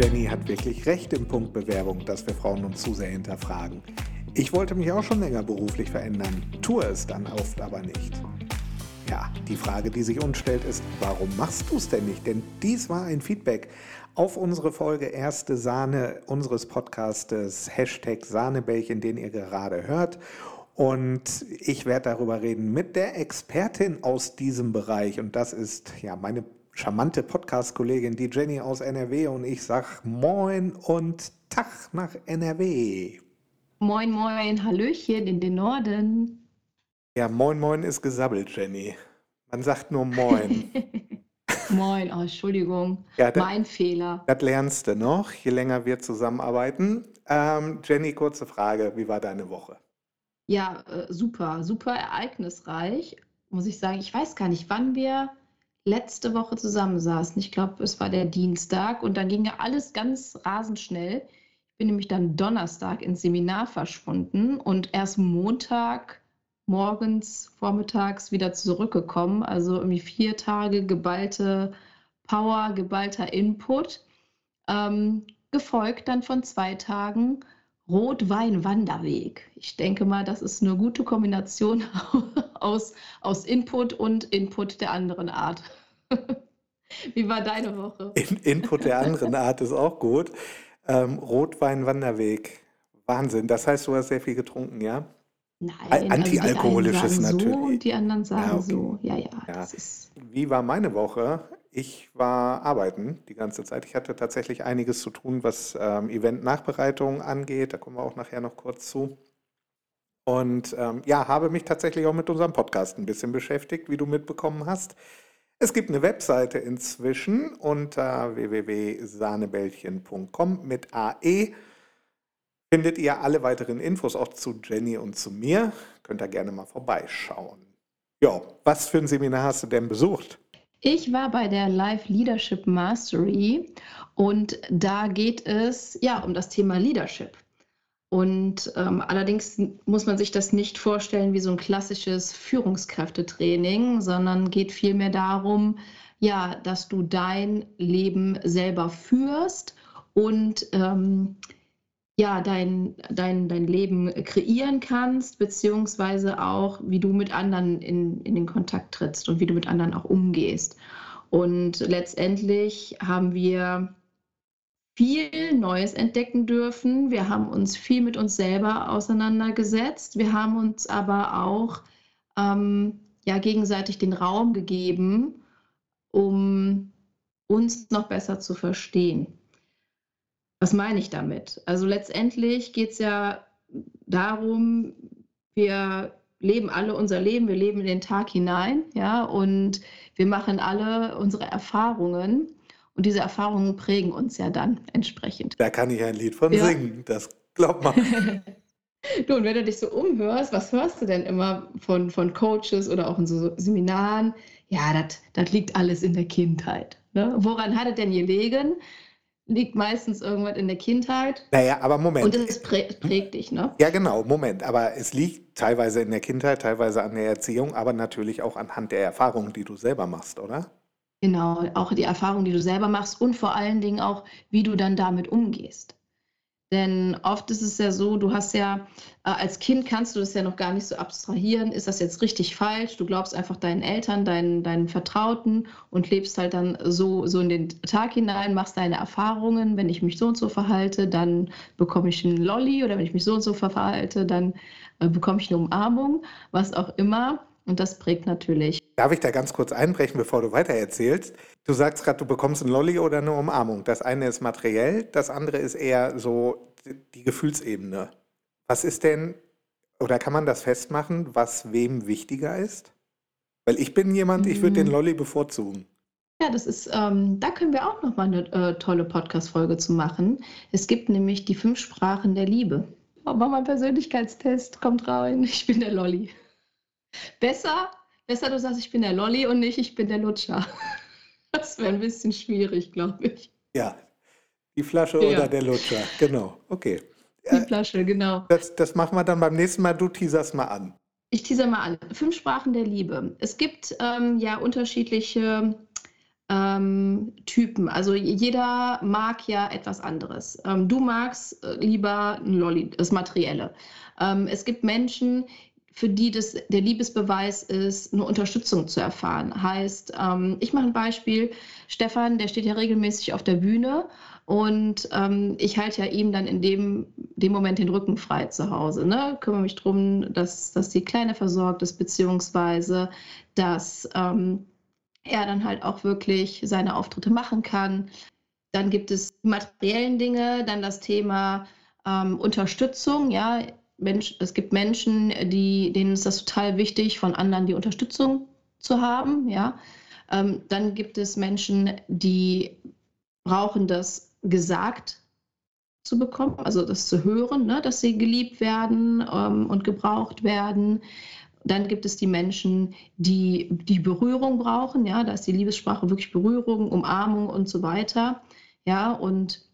Jenny hat wirklich recht im Punkt Bewerbung, dass wir Frauen uns zu sehr hinterfragen. Ich wollte mich auch schon länger beruflich verändern, tue es dann oft aber nicht. Ja, die Frage, die sich uns stellt, ist, warum machst du es denn nicht? Denn dies war ein Feedback auf unsere Folge Erste Sahne unseres Podcastes Hashtag Sahnebällchen, den ihr gerade hört. Und ich werde darüber reden mit der Expertin aus diesem Bereich. Und das ist ja meine charmante Podcast-Kollegin, die Jenny aus NRW. Und ich sage Moin und Tag nach NRW. Moin, moin, Hallöchen in den Norden. Ja, Moin, Moin ist gesabbelt, Jenny. Man sagt nur Moin. moin, oh, Entschuldigung, ja, dat, mein Fehler. Das lernst du noch, je länger wir zusammenarbeiten. Ähm, Jenny, kurze Frage, wie war deine Woche? Ja, äh, super, super ereignisreich, muss ich sagen. Ich weiß gar nicht, wann wir letzte Woche zusammensaßen. Ich glaube, es war der Dienstag und dann ging ja alles ganz rasend schnell. Ich bin nämlich dann Donnerstag ins Seminar verschwunden und erst Montag morgens, vormittags wieder zurückgekommen. Also irgendwie vier Tage geballte Power, geballter Input. Ähm, gefolgt dann von zwei Tagen Rotwein-Wanderweg. Ich denke mal, das ist eine gute Kombination aus, aus Input und Input der anderen Art. Wie war deine Woche? In, Input der anderen Art ist auch gut. Ähm, Rotwein-Wanderweg. Wahnsinn. Das heißt, du hast sehr viel getrunken, ja? Nein, Antialkoholisches also natürlich. So und die anderen sagen ja, okay. so. Ja, ja. ja. Wie war meine Woche? Ich war arbeiten die ganze Zeit. Ich hatte tatsächlich einiges zu tun, was ähm, Event-Nachbereitung angeht. Da kommen wir auch nachher noch kurz zu. Und ähm, ja, habe mich tatsächlich auch mit unserem Podcast ein bisschen beschäftigt, wie du mitbekommen hast. Es gibt eine Webseite inzwischen unter www.sahnebällchen.com mit AE. Findet ihr alle weiteren Infos auch zu Jenny und zu mir. Könnt ihr gerne mal vorbeischauen. Ja, was für ein Seminar hast du denn besucht? Ich war bei der Live Leadership Mastery und da geht es ja um das Thema Leadership. Und ähm, allerdings muss man sich das nicht vorstellen wie so ein klassisches Führungskräftetraining, sondern geht vielmehr darum, ja, dass du dein Leben selber führst und ähm, ja, dein, dein, dein Leben kreieren kannst, beziehungsweise auch, wie du mit anderen in, in den Kontakt trittst und wie du mit anderen auch umgehst. Und letztendlich haben wir viel Neues entdecken dürfen. Wir haben uns viel mit uns selber auseinandergesetzt. Wir haben uns aber auch ähm, ja, gegenseitig den Raum gegeben, um uns noch besser zu verstehen. Was meine ich damit? Also letztendlich geht es ja darum, wir leben alle unser Leben, wir leben in den Tag hinein, ja, und wir machen alle unsere Erfahrungen und diese Erfahrungen prägen uns ja dann entsprechend. Da kann ich ein Lied von ja. singen, das glaubt man. du, und wenn du dich so umhörst, was hörst du denn immer von, von Coaches oder auch in so Seminaren? Ja, das liegt alles in der Kindheit. Ne? Woran hat es denn gelegen? Liegt meistens irgendwas in der Kindheit. Naja, aber Moment. Und es prägt, prägt dich, ne? Ja, genau, Moment. Aber es liegt teilweise in der Kindheit, teilweise an der Erziehung, aber natürlich auch anhand der Erfahrungen, die du selber machst, oder? Genau, auch die Erfahrungen, die du selber machst und vor allen Dingen auch, wie du dann damit umgehst. Denn oft ist es ja so, du hast ja, äh, als Kind kannst du das ja noch gar nicht so abstrahieren, ist das jetzt richtig falsch? Du glaubst einfach deinen Eltern, deinen, deinen Vertrauten und lebst halt dann so, so in den Tag hinein, machst deine Erfahrungen. Wenn ich mich so und so verhalte, dann bekomme ich einen Lolli oder wenn ich mich so und so verhalte, dann äh, bekomme ich eine Umarmung, was auch immer. Und das prägt natürlich. Darf ich da ganz kurz einbrechen, bevor du weitererzählst? Du sagst gerade, du bekommst ein Lolli oder eine Umarmung. Das eine ist materiell, das andere ist eher so die Gefühlsebene. Was ist denn, oder kann man das festmachen, was wem wichtiger ist? Weil ich bin jemand, ich würde den mhm. Lolli bevorzugen. Ja, das ist, ähm, da können wir auch nochmal eine äh, tolle Podcast-Folge zu machen. Es gibt nämlich die fünf Sprachen der Liebe. Oh, mach mal einen Persönlichkeitstest, kommt rein, ich bin der Lolli. Besser, besser du sagst, ich bin der Lolli und nicht, ich bin der Lutscher. Das wäre ein bisschen schwierig, glaube ich. Ja, die Flasche ja. oder der Lutscher, genau. Okay. Die äh, Flasche, genau. Das, das machen wir dann beim nächsten Mal. Du teaserst mal an. Ich teaser mal an. Fünf Sprachen der Liebe. Es gibt ähm, ja unterschiedliche ähm, Typen. Also jeder mag ja etwas anderes. Ähm, du magst äh, lieber ein Lolli, das Materielle. Ähm, es gibt Menschen, für die das der Liebesbeweis ist, eine Unterstützung zu erfahren. Heißt, ähm, ich mache ein Beispiel. Stefan, der steht ja regelmäßig auf der Bühne und ähm, ich halte ja ihm dann in dem, dem Moment den Rücken frei zu Hause. Ne? Kümmere mich darum, dass, dass die Kleine versorgt ist, beziehungsweise dass ähm, er dann halt auch wirklich seine Auftritte machen kann. Dann gibt es die materiellen Dinge, dann das Thema ähm, Unterstützung. Ja, Mensch, es gibt Menschen, die, denen ist das total wichtig, von anderen die Unterstützung zu haben. Ja, ähm, dann gibt es Menschen, die brauchen das gesagt zu bekommen, also das zu hören, ne, dass sie geliebt werden ähm, und gebraucht werden. Dann gibt es die Menschen, die die Berührung brauchen. Ja, da ist die Liebessprache wirklich Berührung, Umarmung und so weiter. Ja, und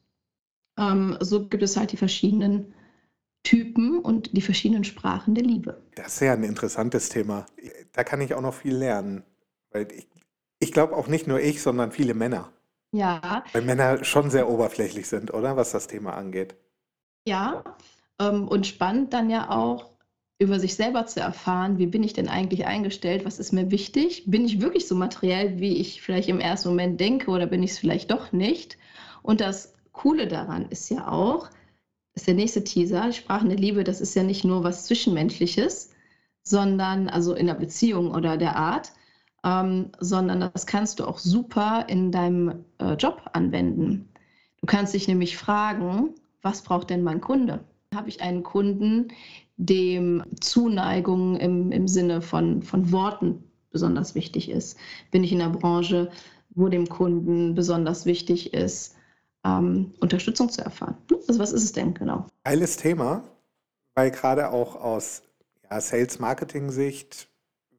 ähm, so gibt es halt die verschiedenen Typen und die verschiedenen Sprachen der Liebe. Das ist ja ein interessantes Thema. Da kann ich auch noch viel lernen. Weil ich, ich glaube auch nicht nur ich, sondern viele Männer. Ja. Weil Männer schon sehr oberflächlich sind, oder? Was das Thema angeht. Ja. Ähm, und spannend dann ja auch, über sich selber zu erfahren, wie bin ich denn eigentlich eingestellt, was ist mir wichtig, bin ich wirklich so materiell, wie ich vielleicht im ersten Moment denke oder bin ich es vielleicht doch nicht. Und das Coole daran ist ja auch, ist der nächste Teaser, Sprachen der Liebe, das ist ja nicht nur was Zwischenmenschliches, sondern also in der Beziehung oder der Art, ähm, sondern das kannst du auch super in deinem äh, Job anwenden. Du kannst dich nämlich fragen, was braucht denn mein Kunde? Habe ich einen Kunden, dem Zuneigung im, im Sinne von, von Worten besonders wichtig ist. Bin ich in einer Branche, wo dem Kunden besonders wichtig ist, ähm, Unterstützung zu erfahren? Also was ist es denn genau? Geiles Thema, weil gerade auch aus ja, Sales-Marketing-Sicht,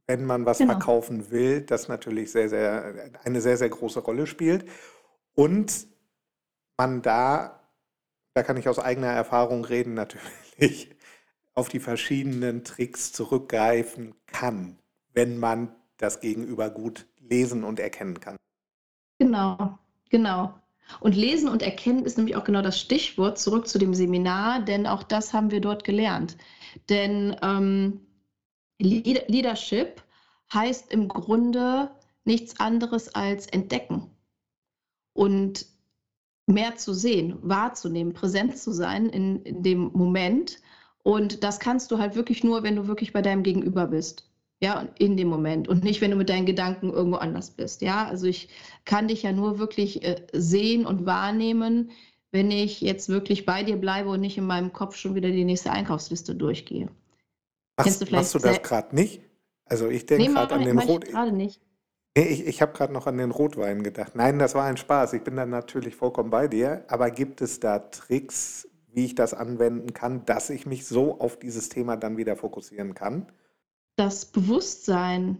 wenn man was genau. verkaufen will, das natürlich sehr, sehr, eine sehr, sehr große Rolle spielt. Und man da, da kann ich aus eigener Erfahrung reden, natürlich auf die verschiedenen Tricks zurückgreifen kann, wenn man das Gegenüber gut lesen und erkennen kann. Genau, genau. Und lesen und erkennen ist nämlich auch genau das Stichwort zurück zu dem Seminar, denn auch das haben wir dort gelernt. Denn ähm, Leadership heißt im Grunde nichts anderes als entdecken und mehr zu sehen, wahrzunehmen, präsent zu sein in, in dem Moment und das kannst du halt wirklich nur, wenn du wirklich bei deinem Gegenüber bist. Ja, in dem Moment und nicht, wenn du mit deinen Gedanken irgendwo anders bist. Ja, also ich kann dich ja nur wirklich äh, sehen und wahrnehmen, wenn ich jetzt wirklich bei dir bleibe und nicht in meinem Kopf schon wieder die nächste Einkaufsliste durchgehe. Machst, du, machst du das gerade nicht? Also ich denke nee, gerade an den Rot. gerade nicht. Nee, ich, ich habe gerade noch an den Rotwein gedacht. Nein, das war ein Spaß. Ich bin dann natürlich vollkommen bei dir. Aber gibt es da Tricks, wie ich das anwenden kann, dass ich mich so auf dieses Thema dann wieder fokussieren kann? Das Bewusstsein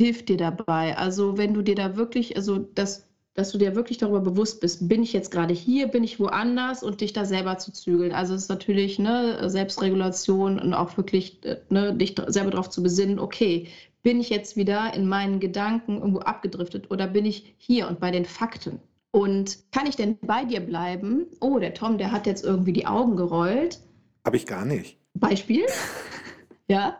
hilft dir dabei. Also wenn du dir da wirklich, also das, dass du dir wirklich darüber bewusst bist, bin ich jetzt gerade hier, bin ich woanders und dich da selber zu zügeln. Also es ist natürlich ne, Selbstregulation und auch wirklich ne, dich selber darauf zu besinnen, okay, bin ich jetzt wieder in meinen Gedanken irgendwo abgedriftet oder bin ich hier und bei den Fakten? Und kann ich denn bei dir bleiben? Oh, der Tom, der hat jetzt irgendwie die Augen gerollt. Habe ich gar nicht. Beispiel. ja.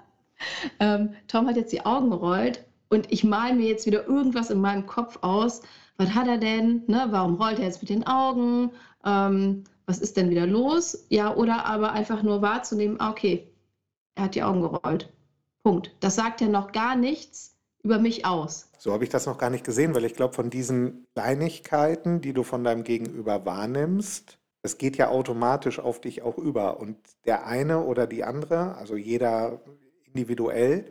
Ähm, Tom hat jetzt die Augen gerollt und ich male mir jetzt wieder irgendwas in meinem Kopf aus. Was hat er denn? Ne? Warum rollt er jetzt mit den Augen? Ähm, was ist denn wieder los? Ja, oder aber einfach nur wahrzunehmen, ah, okay, er hat die Augen gerollt. Punkt. Das sagt ja noch gar nichts über mich aus. So habe ich das noch gar nicht gesehen, weil ich glaube, von diesen Kleinigkeiten, die du von deinem Gegenüber wahrnimmst, das geht ja automatisch auf dich auch über. Und der eine oder die andere, also jeder individuell,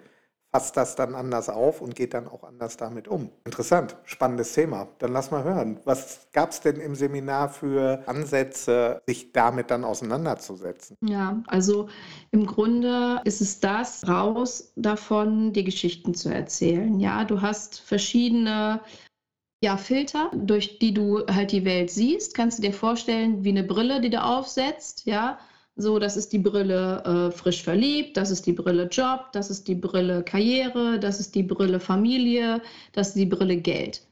fasst das dann anders auf und geht dann auch anders damit um. Interessant, spannendes Thema. Dann lass mal hören. Was gab es denn im Seminar für Ansätze, sich damit dann auseinanderzusetzen? Ja, also im Grunde ist es das, raus davon die Geschichten zu erzählen. Ja, du hast verschiedene ja, Filter, durch die du halt die Welt siehst. Kannst du dir vorstellen, wie eine Brille, die du aufsetzt, ja, so, das ist die Brille äh, frisch verliebt, das ist die Brille Job, das ist die Brille Karriere, das ist die Brille Familie, das ist die Brille Geld.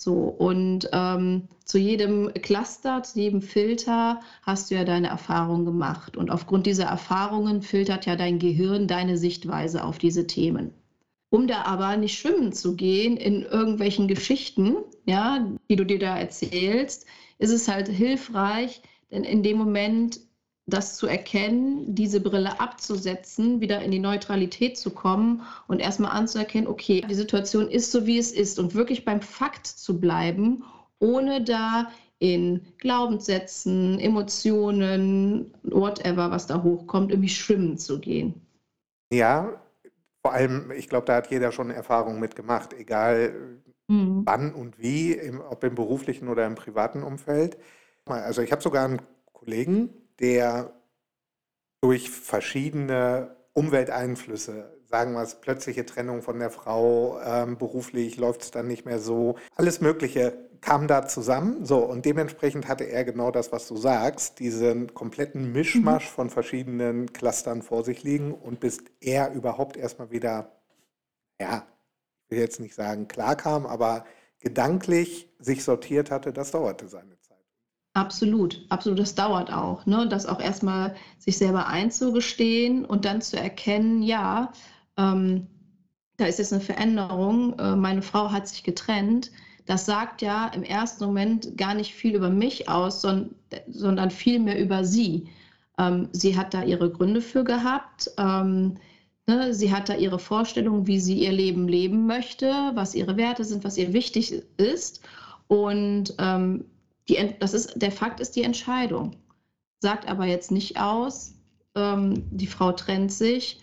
So, und ähm, zu jedem Cluster, zu jedem Filter hast du ja deine Erfahrungen gemacht. Und aufgrund dieser Erfahrungen filtert ja dein Gehirn deine Sichtweise auf diese Themen. Um da aber nicht schwimmen zu gehen in irgendwelchen Geschichten, ja, die du dir da erzählst, ist es halt hilfreich, denn in dem Moment das zu erkennen, diese Brille abzusetzen, wieder in die Neutralität zu kommen und erstmal anzuerkennen, okay, die Situation ist so, wie es ist und wirklich beim Fakt zu bleiben, ohne da in Glaubenssätzen, Emotionen, whatever, was da hochkommt, irgendwie schwimmen zu gehen. Ja, vor allem, ich glaube, da hat jeder schon Erfahrungen mitgemacht, egal mhm. wann und wie, im, ob im beruflichen oder im privaten Umfeld. Also ich habe sogar einen Kollegen, der durch verschiedene Umwelteinflüsse, sagen wir es, plötzliche Trennung von der Frau, ähm, beruflich läuft es dann nicht mehr so, alles Mögliche kam da zusammen. So, und dementsprechend hatte er genau das, was du sagst, diesen kompletten Mischmasch mhm. von verschiedenen Clustern vor sich liegen und bis er überhaupt erstmal wieder, ja, ich will jetzt nicht sagen klar kam, aber gedanklich sich sortiert hatte, das dauerte seine Absolut, absolut. Das dauert auch, ne? Das auch erstmal sich selber einzugestehen und dann zu erkennen, ja, ähm, da ist jetzt eine Veränderung, äh, meine Frau hat sich getrennt. Das sagt ja im ersten Moment gar nicht viel über mich aus, sondern, sondern viel mehr über sie. Ähm, sie hat da ihre Gründe für gehabt. Ähm, ne? Sie hat da ihre Vorstellung, wie sie ihr Leben leben möchte, was ihre Werte sind, was ihr wichtig ist. Und ähm, die, das ist, der Fakt ist die Entscheidung. Sagt aber jetzt nicht aus, ähm, die Frau trennt sich.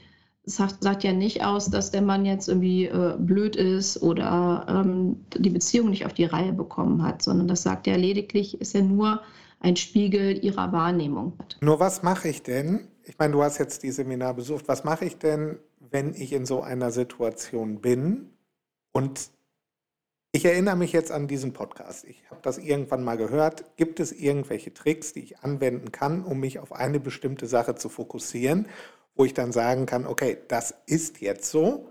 Sagt, sagt ja nicht aus, dass der Mann jetzt irgendwie äh, blöd ist oder ähm, die Beziehung nicht auf die Reihe bekommen hat, sondern das sagt ja lediglich, ist ja nur ein Spiegel ihrer Wahrnehmung. Nur was mache ich denn? Ich meine, du hast jetzt die Seminar besucht. Was mache ich denn, wenn ich in so einer Situation bin und ich erinnere mich jetzt an diesen Podcast. Ich habe das irgendwann mal gehört. Gibt es irgendwelche Tricks, die ich anwenden kann, um mich auf eine bestimmte Sache zu fokussieren, wo ich dann sagen kann, okay, das ist jetzt so.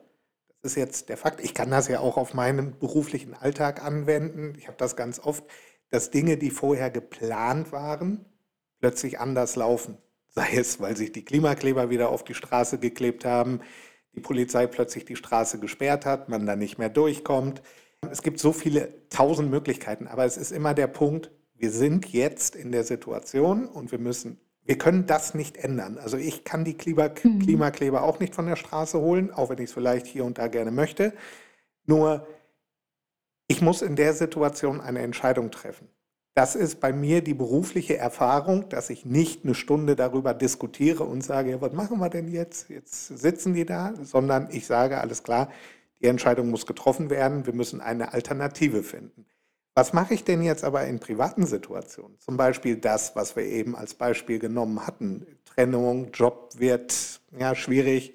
Das ist jetzt der Fakt. Ich kann das ja auch auf meinen beruflichen Alltag anwenden. Ich habe das ganz oft, dass Dinge, die vorher geplant waren, plötzlich anders laufen. Sei es, weil sich die Klimakleber wieder auf die Straße geklebt haben, die Polizei plötzlich die Straße gesperrt hat, man da nicht mehr durchkommt es gibt so viele tausend Möglichkeiten, aber es ist immer der Punkt, wir sind jetzt in der Situation und wir müssen, wir können das nicht ändern. Also ich kann die Klima, mhm. Klimakleber auch nicht von der Straße holen, auch wenn ich es vielleicht hier und da gerne möchte. Nur ich muss in der Situation eine Entscheidung treffen. Das ist bei mir die berufliche Erfahrung, dass ich nicht eine Stunde darüber diskutiere und sage, ja, was machen wir denn jetzt? Jetzt sitzen die da, sondern ich sage, alles klar, die Entscheidung muss getroffen werden. Wir müssen eine Alternative finden. Was mache ich denn jetzt aber in privaten Situationen? Zum Beispiel das, was wir eben als Beispiel genommen hatten. Trennung, Job wird ja schwierig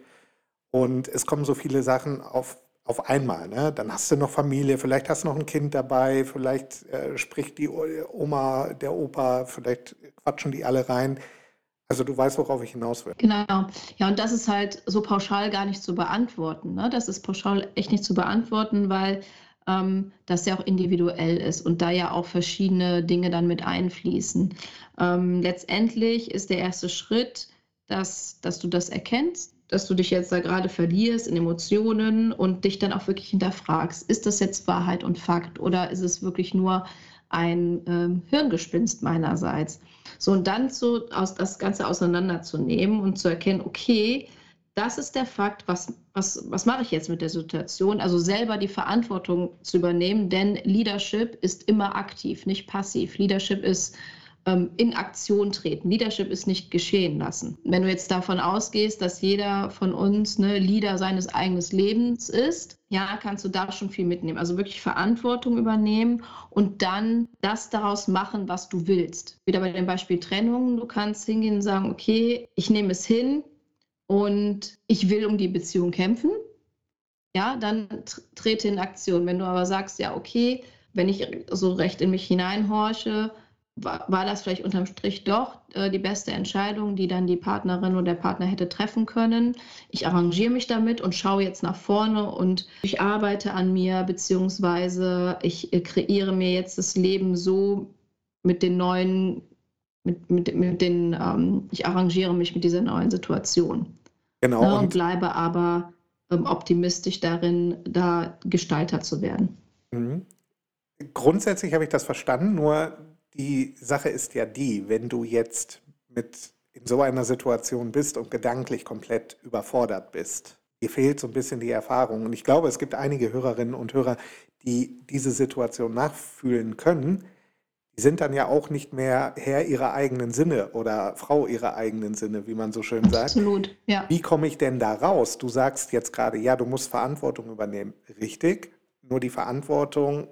und es kommen so viele Sachen auf, auf einmal. Ne? Dann hast du noch Familie, vielleicht hast du noch ein Kind dabei, vielleicht äh, spricht die Oma, der Opa, vielleicht quatschen die alle rein. Also du weißt, worauf ich hinaus will. Genau. Ja, und das ist halt so pauschal gar nicht zu beantworten. Ne? Das ist pauschal echt nicht zu beantworten, weil ähm, das ja auch individuell ist und da ja auch verschiedene Dinge dann mit einfließen. Ähm, letztendlich ist der erste Schritt, dass, dass du das erkennst, dass du dich jetzt da gerade verlierst in Emotionen und dich dann auch wirklich hinterfragst, ist das jetzt Wahrheit und Fakt oder ist es wirklich nur ein ähm, Hirngespinst meinerseits? So, und dann so aus, das Ganze auseinanderzunehmen und zu erkennen, okay, das ist der Fakt, was, was, was mache ich jetzt mit der Situation? Also selber die Verantwortung zu übernehmen, denn Leadership ist immer aktiv, nicht passiv. Leadership ist ähm, in Aktion treten. Leadership ist nicht geschehen lassen. Wenn du jetzt davon ausgehst, dass jeder von uns ne, Leader seines eigenen Lebens ist, ja, kannst du da schon viel mitnehmen. Also wirklich Verantwortung übernehmen und dann das daraus machen, was du willst. Wieder bei dem Beispiel Trennung. Du kannst hingehen und sagen, okay, ich nehme es hin und ich will um die Beziehung kämpfen. Ja, dann trete in Aktion. Wenn du aber sagst, ja, okay, wenn ich so recht in mich hineinhorche, war, war das vielleicht unterm Strich doch äh, die beste Entscheidung, die dann die Partnerin oder der Partner hätte treffen können. Ich arrangiere mich damit und schaue jetzt nach vorne und ich arbeite an mir, beziehungsweise ich äh, kreiere mir jetzt das Leben so mit den neuen, mit, mit, mit den, ähm, ich arrangiere mich mit dieser neuen Situation. Genau. Ne, und, und bleibe aber ähm, optimistisch darin, da Gestalter zu werden. Mhm. Grundsätzlich habe ich das verstanden, nur die Sache ist ja die, wenn du jetzt mit in so einer Situation bist und gedanklich komplett überfordert bist, dir fehlt so ein bisschen die Erfahrung. Und ich glaube, es gibt einige Hörerinnen und Hörer, die diese Situation nachfühlen können. Die sind dann ja auch nicht mehr Herr ihrer eigenen Sinne oder Frau ihrer eigenen Sinne, wie man so schön sagt. Absolut, ja. Wie komme ich denn da raus? Du sagst jetzt gerade, ja, du musst Verantwortung übernehmen. Richtig, nur die Verantwortung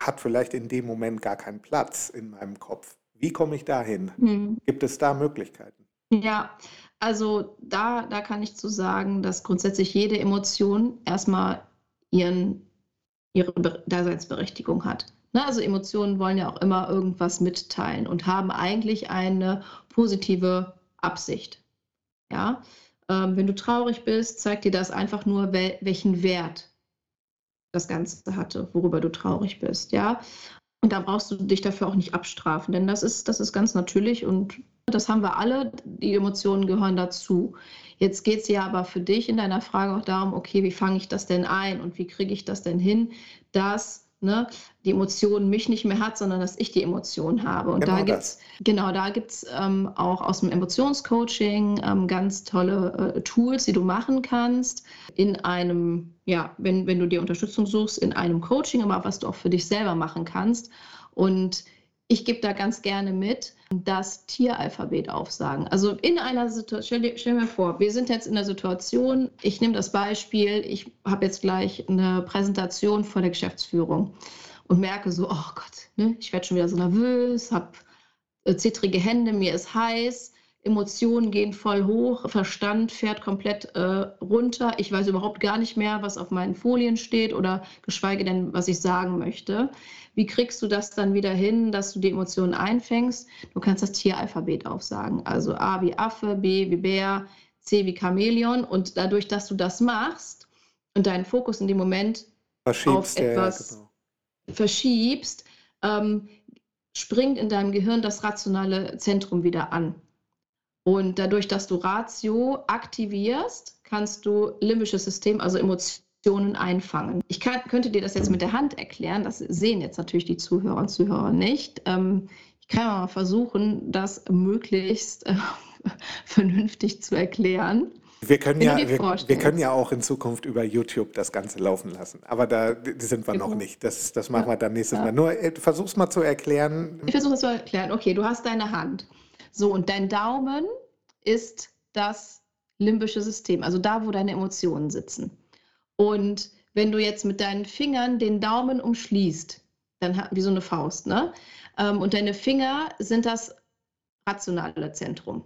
hat vielleicht in dem Moment gar keinen Platz in meinem Kopf. Wie komme ich dahin? Hm. Gibt es da Möglichkeiten? Ja, also da, da kann ich zu sagen, dass grundsätzlich jede Emotion erstmal ihren, ihre Daseinsberechtigung hat. Ne, also Emotionen wollen ja auch immer irgendwas mitteilen und haben eigentlich eine positive Absicht. Ja, ähm, wenn du traurig bist, zeigt dir das einfach nur, wel welchen Wert das Ganze hatte, worüber du traurig bist, ja. Und da brauchst du dich dafür auch nicht abstrafen, denn das ist, das ist ganz natürlich und das haben wir alle, die Emotionen gehören dazu. Jetzt geht es ja aber für dich in deiner Frage auch darum, okay, wie fange ich das denn ein und wie kriege ich das denn hin, dass ne, die Emotion mich nicht mehr hat, sondern dass ich die Emotion habe. Und genau da gibt's, genau, da gibt es ähm, auch aus dem Emotionscoaching ähm, ganz tolle äh, Tools, die du machen kannst in einem, ja, wenn, wenn du dir Unterstützung suchst, in einem Coaching, aber was du auch für dich selber machen kannst. Und ich gebe da ganz gerne mit, das Tieralphabet aufsagen. Also in einer Situation, stell, stell mir vor, wir sind jetzt in der Situation, ich nehme das Beispiel, ich habe jetzt gleich eine Präsentation vor der Geschäftsführung und merke so, oh Gott, ne, ich werde schon wieder so nervös, habe äh, zittrige Hände, mir ist heiß, Emotionen gehen voll hoch, Verstand fährt komplett äh, runter. Ich weiß überhaupt gar nicht mehr, was auf meinen Folien steht oder geschweige denn, was ich sagen möchte. Wie kriegst du das dann wieder hin, dass du die Emotionen einfängst? Du kannst das Tieralphabet aufsagen. Also A wie Affe, B wie Bär, C wie Chamäleon. Und dadurch, dass du das machst und deinen Fokus in dem Moment auf etwas ja, genau. verschiebst, ähm, springt in deinem Gehirn das rationale Zentrum wieder an. Und dadurch, dass du Ratio aktivierst, kannst du limbisches System, also Emotionen einfangen. Ich kann, könnte dir das jetzt mit der Hand erklären, das sehen jetzt natürlich die Zuhörer und Zuhörer nicht. Ähm, ich kann mal versuchen, das möglichst äh, vernünftig zu erklären. Wir können, ja, wir, wir, können ja auch in Zukunft über YouTube das Ganze laufen lassen. Aber da sind wir genau. noch nicht. Das, das machen wir dann nächstes ja. Mal. Nur äh, versuch's mal zu erklären. Ich versuche es zu erklären. Okay, du hast deine Hand. So, und dein Daumen ist das limbische System, also da, wo deine Emotionen sitzen. Und wenn du jetzt mit deinen Fingern den Daumen umschließt, dann wie so eine Faust, ne? Ähm, und deine Finger sind das rationale Zentrum.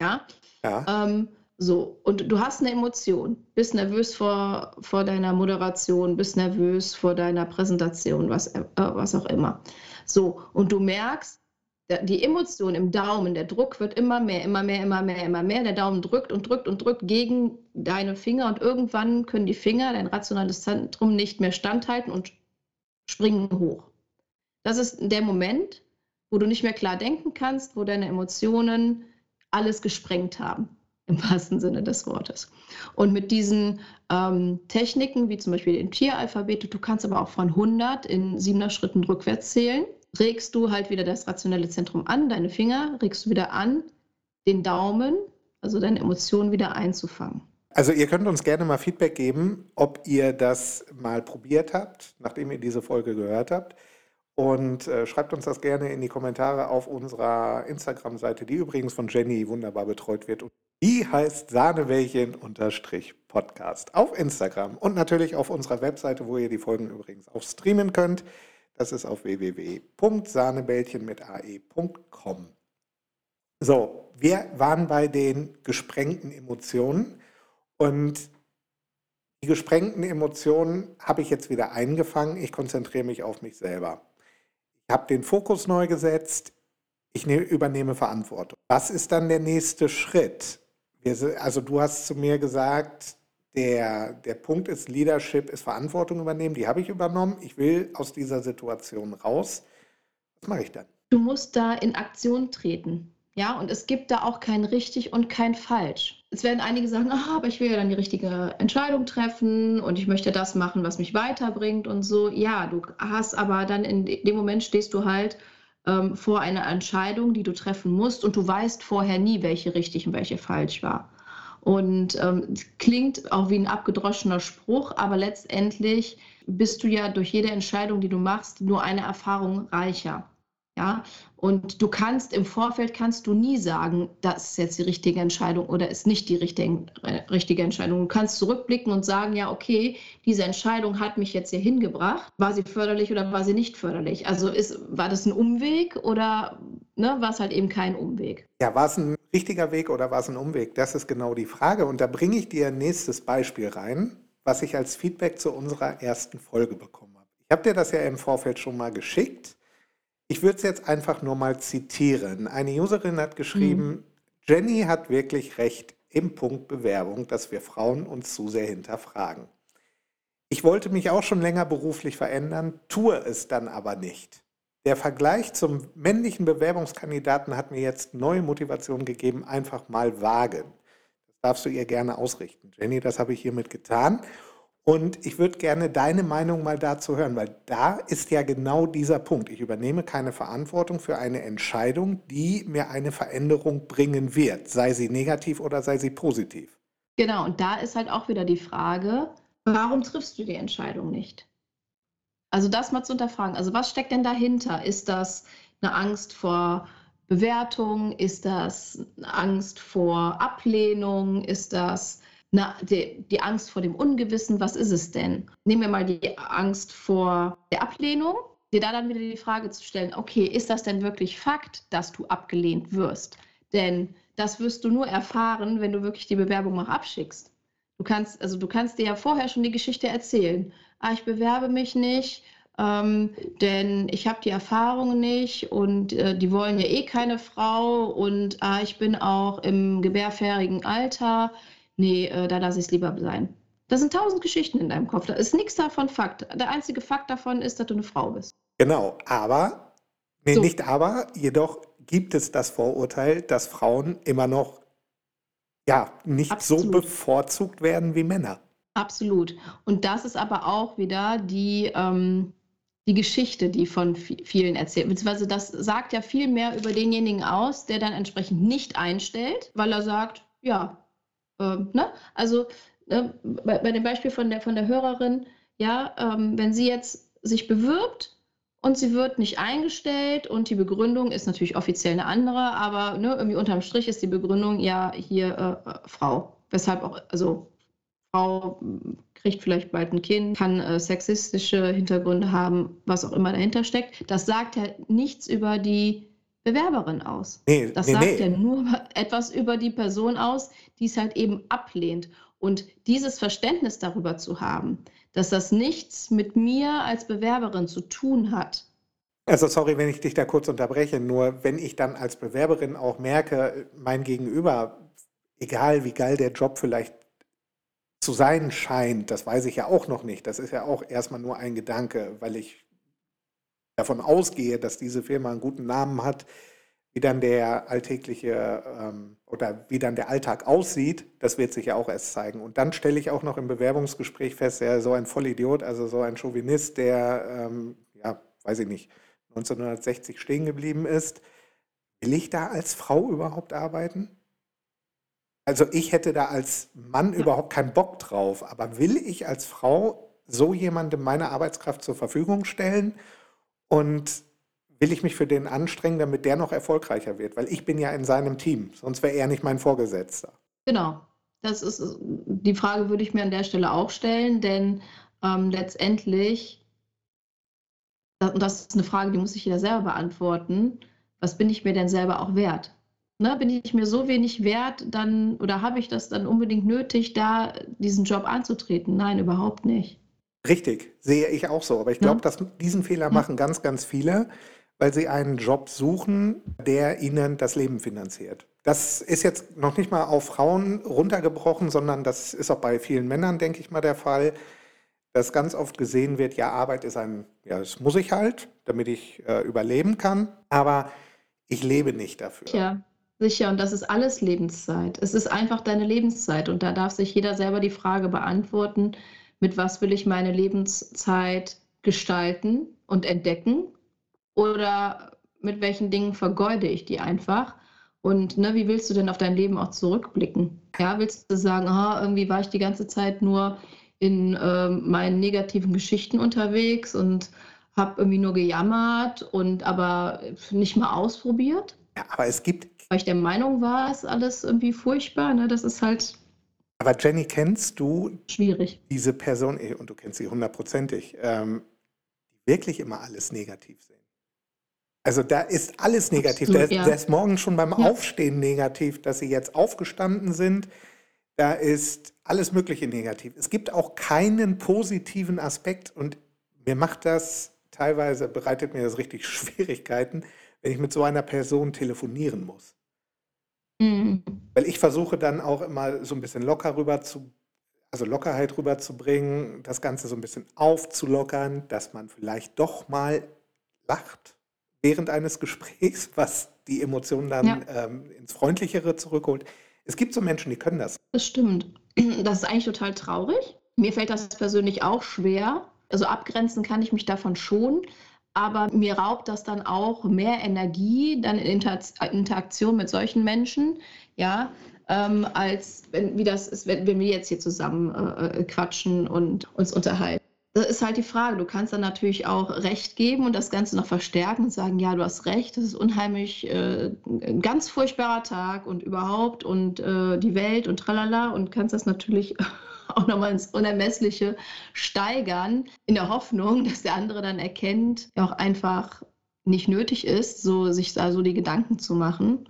Ja. ja. Ähm, so, und du hast eine Emotion, bist nervös vor, vor deiner Moderation, bist nervös vor deiner Präsentation, was, äh, was auch immer. So, und du merkst, die Emotion im Daumen, der Druck wird immer mehr, immer mehr, immer mehr, immer mehr. Der Daumen drückt und drückt und drückt gegen deine Finger und irgendwann können die Finger, dein rationales Zentrum, nicht mehr standhalten und springen hoch. Das ist der Moment, wo du nicht mehr klar denken kannst, wo deine Emotionen alles gesprengt haben, im wahrsten Sinne des Wortes. Und mit diesen ähm, Techniken, wie zum Beispiel dem Tieralphabet, du kannst aber auch von 100 in siebener Schritten rückwärts zählen regst du halt wieder das rationelle Zentrum an, deine Finger, regst du wieder an, den Daumen, also deine Emotionen wieder einzufangen. Also ihr könnt uns gerne mal Feedback geben, ob ihr das mal probiert habt, nachdem ihr diese Folge gehört habt. Und äh, schreibt uns das gerne in die Kommentare auf unserer Instagram-Seite, die übrigens von Jenny wunderbar betreut wird. die heißt Sahnewelchen-Podcast auf Instagram und natürlich auf unserer Webseite, wo ihr die Folgen übrigens auch streamen könnt. Das ist auf www.sahnebällchen mit ae.com. So, wir waren bei den gesprengten Emotionen und die gesprengten Emotionen habe ich jetzt wieder eingefangen. Ich konzentriere mich auf mich selber. ich habe den Fokus neu gesetzt, ich ne, übernehme Verantwortung. Was ist dann der nächste Schritt? Wir, also du hast zu mir gesagt, der, der Punkt ist, Leadership ist Verantwortung übernehmen, die habe ich übernommen. Ich will aus dieser Situation raus. Was mache ich dann? Du musst da in Aktion treten. Ja, und es gibt da auch kein richtig und kein falsch. Es werden einige sagen, ah, aber ich will ja dann die richtige Entscheidung treffen und ich möchte das machen, was mich weiterbringt und so. Ja, du hast aber dann in dem Moment stehst du halt ähm, vor einer Entscheidung, die du treffen musst und du weißt vorher nie, welche richtig und welche falsch war. Und ähm, klingt auch wie ein abgedroschener Spruch, aber letztendlich bist du ja durch jede Entscheidung, die du machst, nur eine Erfahrung reicher. Ja, und du kannst im Vorfeld kannst du nie sagen, das ist jetzt die richtige Entscheidung oder ist nicht die richtige, äh, richtige Entscheidung. Du kannst zurückblicken und sagen, ja, okay, diese Entscheidung hat mich jetzt hier hingebracht. War sie förderlich oder war sie nicht förderlich? Also ist, war das ein Umweg oder ne, war es halt eben kein Umweg? Ja, war es ein richtiger Weg oder war es ein Umweg? Das ist genau die Frage. Und da bringe ich dir ein nächstes Beispiel rein, was ich als Feedback zu unserer ersten Folge bekommen habe. Ich habe dir das ja im Vorfeld schon mal geschickt. Ich würde es jetzt einfach nur mal zitieren. Eine Userin hat geschrieben, mhm. Jenny hat wirklich recht im Punkt Bewerbung, dass wir Frauen uns zu sehr hinterfragen. Ich wollte mich auch schon länger beruflich verändern, tue es dann aber nicht. Der Vergleich zum männlichen Bewerbungskandidaten hat mir jetzt neue Motivation gegeben, einfach mal wagen. Das darfst du ihr gerne ausrichten. Jenny, das habe ich hiermit getan. Und ich würde gerne deine Meinung mal dazu hören, weil da ist ja genau dieser Punkt. Ich übernehme keine Verantwortung für eine Entscheidung, die mir eine Veränderung bringen wird, sei sie negativ oder sei sie positiv. Genau, und da ist halt auch wieder die Frage, warum triffst du die Entscheidung nicht? Also das mal zu unterfragen. Also was steckt denn dahinter? Ist das eine Angst vor Bewertung? Ist das eine Angst vor Ablehnung? Ist das na, die, die Angst vor dem Ungewissen, was ist es denn? Nehmen wir mal die Angst vor der Ablehnung, dir da dann wieder die Frage zu stellen, okay, ist das denn wirklich Fakt, dass du abgelehnt wirst? Denn das wirst du nur erfahren, wenn du wirklich die Bewerbung mal abschickst. Du kannst, also du kannst dir ja vorher schon die Geschichte erzählen. Ah, ich bewerbe mich nicht, ähm, denn ich habe die Erfahrung nicht und äh, die wollen ja eh keine Frau und ah, ich bin auch im gebärfähigen Alter nee, äh, da lasse ich es lieber sein. Da sind tausend Geschichten in deinem Kopf. Da ist nichts davon Fakt. Der einzige Fakt davon ist, dass du eine Frau bist. Genau, aber, nee, so. nicht aber, jedoch gibt es das Vorurteil, dass Frauen immer noch ja, nicht Absolut. so bevorzugt werden wie Männer. Absolut. Und das ist aber auch wieder die, ähm, die Geschichte, die von vielen erzählt. Beziehungsweise das sagt ja viel mehr über denjenigen aus, der dann entsprechend nicht einstellt, weil er sagt, ja, ähm, ne? Also äh, bei, bei, dem Beispiel von der, von der Hörerin, ja, ähm, wenn sie jetzt sich bewirbt und sie wird nicht eingestellt und die Begründung ist natürlich offiziell eine andere, aber ne, irgendwie unterm Strich ist die Begründung ja hier äh, äh Frau. Weshalb auch, also Frau kriegt vielleicht bald ein Kind, kann äh, sexistische Hintergründe haben, was auch immer dahinter steckt. Das sagt ja nichts über die Bewerberin aus. Nee, das nee, sagt nee. ja nur etwas über die Person aus, die es halt eben ablehnt. Und dieses Verständnis darüber zu haben, dass das nichts mit mir als Bewerberin zu tun hat. Also sorry, wenn ich dich da kurz unterbreche, nur wenn ich dann als Bewerberin auch merke, mein Gegenüber, egal wie geil der Job vielleicht zu sein scheint, das weiß ich ja auch noch nicht. Das ist ja auch erstmal nur ein Gedanke, weil ich davon ausgehe, dass diese Firma einen guten Namen hat, wie dann der alltägliche ähm, oder wie dann der Alltag aussieht, das wird sich ja auch erst zeigen. Und dann stelle ich auch noch im Bewerbungsgespräch fest, ja, so ein Vollidiot, also so ein Chauvinist, der, ähm, ja, weiß ich nicht, 1960 stehen geblieben ist. Will ich da als Frau überhaupt arbeiten? Also ich hätte da als Mann überhaupt keinen Bock drauf, aber will ich als Frau so jemandem meine Arbeitskraft zur Verfügung stellen und will ich mich für den anstrengen, damit der noch erfolgreicher wird? Weil ich bin ja in seinem Team, sonst wäre er nicht mein Vorgesetzter. Genau. Das ist die Frage, würde ich mir an der Stelle auch stellen, denn ähm, letztendlich, und das ist eine Frage, die muss ich jeder selber beantworten, was bin ich mir denn selber auch wert? Ne, bin ich mir so wenig wert, dann oder habe ich das dann unbedingt nötig, da diesen Job anzutreten? Nein, überhaupt nicht. Richtig, sehe ich auch so. Aber ich glaube, dass diesen Fehler machen ganz, ganz viele, weil sie einen Job suchen, der ihnen das Leben finanziert. Das ist jetzt noch nicht mal auf Frauen runtergebrochen, sondern das ist auch bei vielen Männern, denke ich mal, der Fall, dass ganz oft gesehen wird, ja, Arbeit ist ein, ja, das muss ich halt, damit ich äh, überleben kann, aber ich lebe nicht dafür. Ja, sicher. Und das ist alles Lebenszeit. Es ist einfach deine Lebenszeit. Und da darf sich jeder selber die Frage beantworten, mit was will ich meine Lebenszeit gestalten und entdecken oder mit welchen Dingen vergeude ich die einfach? Und ne, wie willst du denn auf dein Leben auch zurückblicken? Ja, willst du sagen, ah, irgendwie war ich die ganze Zeit nur in äh, meinen negativen Geschichten unterwegs und habe irgendwie nur gejammert und aber nicht mal ausprobiert? Ja, aber es gibt. Weil ich der Meinung war, ist alles irgendwie furchtbar. Ne? Das ist halt aber Jenny, kennst du schwierig. diese Person, und du kennst sie hundertprozentig, ähm, die wirklich immer alles negativ sehen? Also da ist alles negativ. Absolut, da, ja. da, ist morgen schon beim ja. Aufstehen negativ, dass sie jetzt aufgestanden sind. Da ist alles Mögliche negativ. Es gibt auch keinen positiven Aspekt und mir macht das teilweise, bereitet mir das richtig Schwierigkeiten, wenn ich mit so einer Person telefonieren muss. Mhm. Weil ich versuche dann auch immer so ein bisschen locker rüber zu, also Lockerheit rüberzubringen, das Ganze so ein bisschen aufzulockern, dass man vielleicht doch mal lacht während eines Gesprächs, was die Emotionen dann ja. ähm, ins Freundlichere zurückholt. Es gibt so Menschen, die können das. Das stimmt. Das ist eigentlich total traurig. Mir fällt das persönlich auch schwer. Also abgrenzen kann ich mich davon schon, aber mir raubt das dann auch mehr Energie, dann in Interaktion mit solchen Menschen, ja, ähm, als wenn, wie das ist, wenn, wenn wir jetzt hier zusammen äh, quatschen und uns unterhalten. Das ist halt die Frage. Du kannst dann natürlich auch Recht geben und das Ganze noch verstärken und sagen, ja, du hast recht, das ist unheimlich äh, ein ganz furchtbarer Tag und überhaupt und äh, die Welt und tralala und kannst das natürlich auch nochmal ins Unermessliche steigern, in der Hoffnung, dass der andere dann erkennt, auch einfach nicht nötig ist, so sich da so die Gedanken zu machen.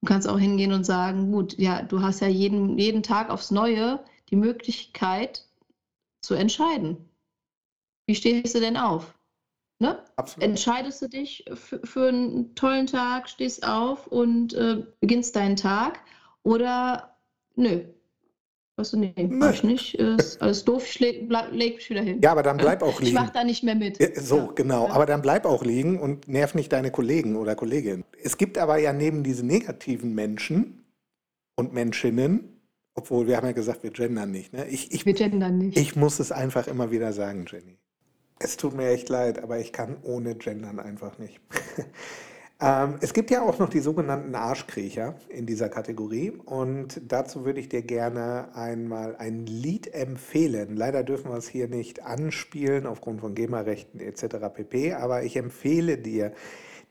Du kannst auch hingehen und sagen, gut, ja, du hast ja jeden, jeden Tag aufs Neue die Möglichkeit zu entscheiden. Wie stehst du denn auf? Ne? Entscheidest du dich für, für, einen tollen Tag, stehst auf und äh, beginnst deinen Tag oder nö, Weißt du, nee, mach ich nicht. Ist alles doof, ich leg, bleib, leg mich wieder hin. Ja, aber dann bleib auch liegen. Ich mach da nicht mehr mit. So, ja. genau. Aber dann bleib auch liegen und nerv nicht deine Kollegen oder Kolleginnen. Es gibt aber ja neben diesen negativen Menschen und Menschinnen, obwohl wir haben ja gesagt, wir gendern nicht. Ne? Ich, ich, wir gendern nicht. Ich muss es einfach immer wieder sagen, Jenny. Es tut mir echt leid, aber ich kann ohne Gendern einfach nicht. Ähm, es gibt ja auch noch die sogenannten Arschkriecher in dieser Kategorie und dazu würde ich dir gerne einmal ein Lied empfehlen. Leider dürfen wir es hier nicht anspielen aufgrund von GEMA-Rechten etc. pp. Aber ich empfehle dir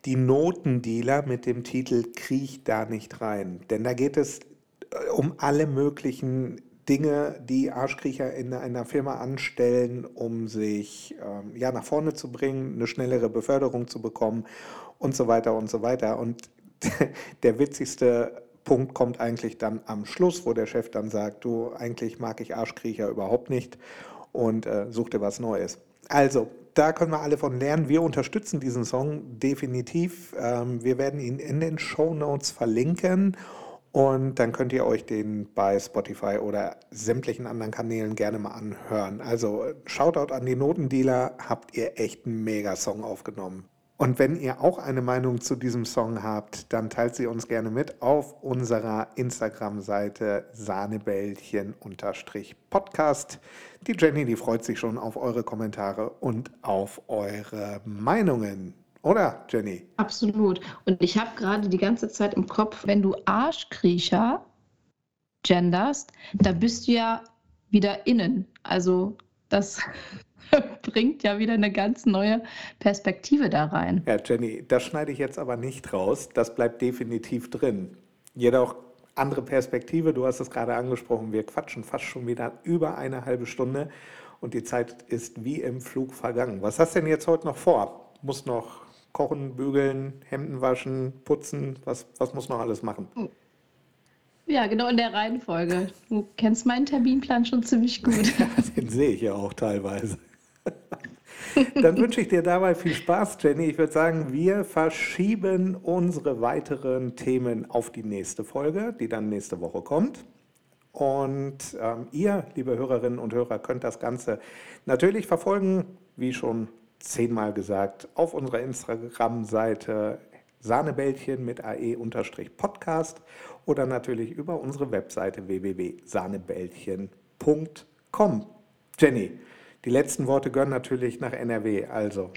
die Notendealer mit dem Titel Kriech da nicht rein. Denn da geht es äh, um alle möglichen Dinge, die Arschkriecher in einer Firma anstellen, um sich ähm, ja, nach vorne zu bringen, eine schnellere Beförderung zu bekommen und so weiter und so weiter. Und der witzigste Punkt kommt eigentlich dann am Schluss, wo der Chef dann sagt, du, eigentlich mag ich Arschkriecher überhaupt nicht und äh, such dir was Neues. Also, da können wir alle von lernen. Wir unterstützen diesen Song definitiv. Ähm, wir werden ihn in den Show Notes verlinken und dann könnt ihr euch den bei Spotify oder sämtlichen anderen Kanälen gerne mal anhören. Also Shoutout an die Notendealer, habt ihr echt einen Mega-Song aufgenommen. Und wenn ihr auch eine Meinung zu diesem Song habt, dann teilt sie uns gerne mit auf unserer Instagram-Seite Sahnebällchen-Podcast. Die Jenny, die freut sich schon auf eure Kommentare und auf eure Meinungen. Oder, Jenny? Absolut. Und ich habe gerade die ganze Zeit im Kopf, wenn du Arschkriecher genderst, da bist du ja wieder innen. Also das bringt ja wieder eine ganz neue Perspektive da rein. Ja, Jenny, das schneide ich jetzt aber nicht raus. Das bleibt definitiv drin. Jedoch andere Perspektive, du hast es gerade angesprochen, wir quatschen fast schon wieder über eine halbe Stunde und die Zeit ist wie im Flug vergangen. Was hast du denn jetzt heute noch vor? Muss noch kochen, bügeln, Hemden waschen, putzen? Was, was muss noch alles machen? Ja, genau in der Reihenfolge. Du kennst meinen Terminplan schon ziemlich gut. Den sehe ich ja auch teilweise. Dann wünsche ich dir dabei viel Spaß, Jenny. Ich würde sagen, wir verschieben unsere weiteren Themen auf die nächste Folge, die dann nächste Woche kommt. Und ähm, ihr, liebe Hörerinnen und Hörer, könnt das Ganze natürlich verfolgen, wie schon zehnmal gesagt, auf unserer Instagram-Seite Sahnebällchen mit AE-Podcast oder natürlich über unsere Webseite www.sahnebällchen.com. Jenny, die letzten Worte gehören natürlich nach NRW, also.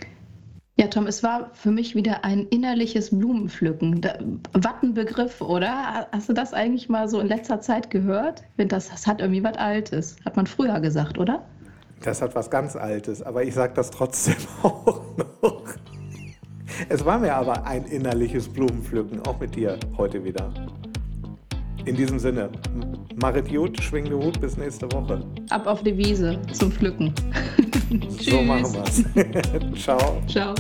Ja, Tom, es war für mich wieder ein innerliches Blumenpflücken. Da, was ein Begriff, oder? Hast du das eigentlich mal so in letzter Zeit gehört? Das, das hat irgendwie was Altes. Hat man früher gesagt, oder? Das hat was ganz Altes, aber ich sage das trotzdem auch noch. Es war mir aber ein innerliches Blumenpflücken, auch mit dir heute wieder. In diesem Sinne, machet gut, schwing den Hut, bis nächste Woche. Ab auf die Wiese zum Pflücken. so machen wir's. Ciao. Ciao.